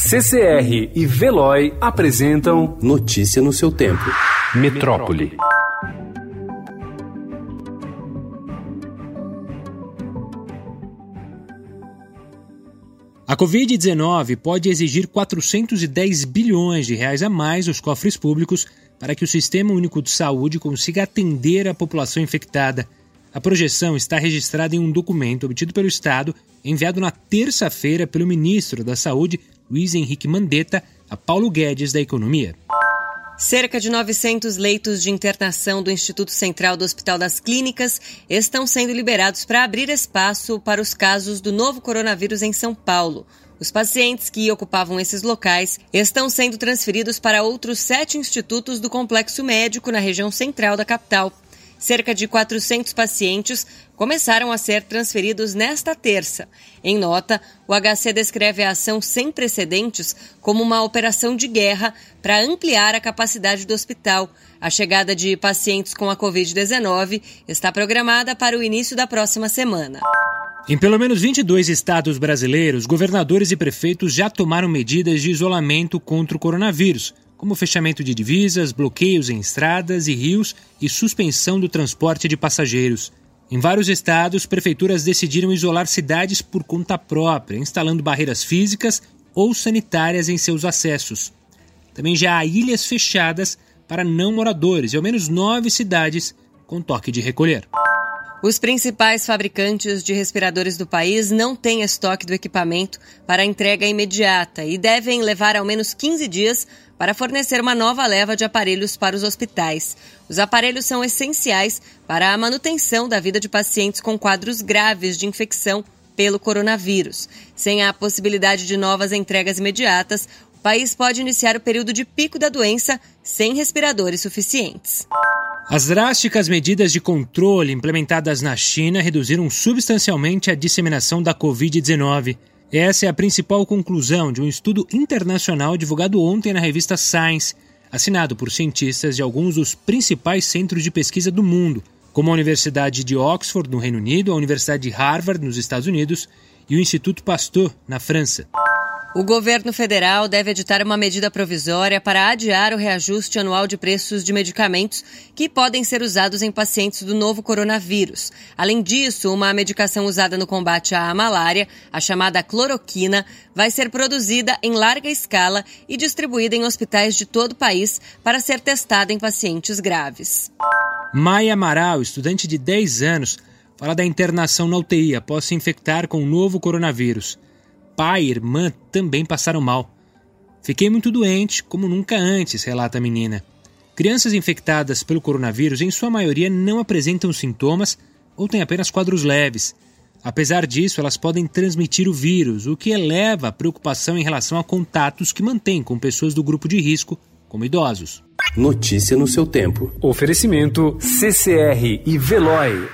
CCR e Veloy apresentam Notícia no seu tempo. Metrópole. A Covid-19 pode exigir 410 bilhões de reais a mais aos cofres públicos para que o Sistema Único de Saúde consiga atender a população infectada. A projeção está registrada em um documento obtido pelo Estado, enviado na terça-feira pelo ministro da Saúde, Luiz Henrique Mandetta, a Paulo Guedes da Economia. Cerca de 900 leitos de internação do Instituto Central do Hospital das Clínicas estão sendo liberados para abrir espaço para os casos do novo coronavírus em São Paulo. Os pacientes que ocupavam esses locais estão sendo transferidos para outros sete institutos do complexo médico na região central da capital. Cerca de 400 pacientes começaram a ser transferidos nesta terça. Em nota, o HC descreve a ação sem precedentes como uma operação de guerra para ampliar a capacidade do hospital. A chegada de pacientes com a Covid-19 está programada para o início da próxima semana. Em pelo menos 22 estados brasileiros, governadores e prefeitos já tomaram medidas de isolamento contra o coronavírus como fechamento de divisas, bloqueios em estradas e rios e suspensão do transporte de passageiros. Em vários estados, prefeituras decidiram isolar cidades por conta própria, instalando barreiras físicas ou sanitárias em seus acessos. Também já há ilhas fechadas para não moradores e ao menos nove cidades com toque de recolher. Os principais fabricantes de respiradores do país não têm estoque do equipamento para entrega imediata e devem levar ao menos 15 dias para fornecer uma nova leva de aparelhos para os hospitais. Os aparelhos são essenciais para a manutenção da vida de pacientes com quadros graves de infecção pelo coronavírus. Sem a possibilidade de novas entregas imediatas, o país pode iniciar o período de pico da doença sem respiradores suficientes. As drásticas medidas de controle implementadas na China reduziram substancialmente a disseminação da Covid-19. Essa é a principal conclusão de um estudo internacional divulgado ontem na revista Science, assinado por cientistas de alguns dos principais centros de pesquisa do mundo, como a Universidade de Oxford, no Reino Unido, a Universidade de Harvard, nos Estados Unidos, e o Instituto Pasteur, na França. O governo federal deve editar uma medida provisória para adiar o reajuste anual de preços de medicamentos que podem ser usados em pacientes do novo coronavírus. Além disso, uma medicação usada no combate à malária, a chamada cloroquina, vai ser produzida em larga escala e distribuída em hospitais de todo o país para ser testada em pacientes graves. Maia Amaral, estudante de 10 anos, fala da internação na UTI após se infectar com o novo coronavírus pai e irmã também passaram mal. Fiquei muito doente, como nunca antes, relata a menina. Crianças infectadas pelo coronavírus, em sua maioria, não apresentam sintomas ou têm apenas quadros leves. Apesar disso, elas podem transmitir o vírus, o que eleva a preocupação em relação a contatos que mantêm com pessoas do grupo de risco, como idosos. Notícia no seu tempo. Oferecimento CCR e Veloy.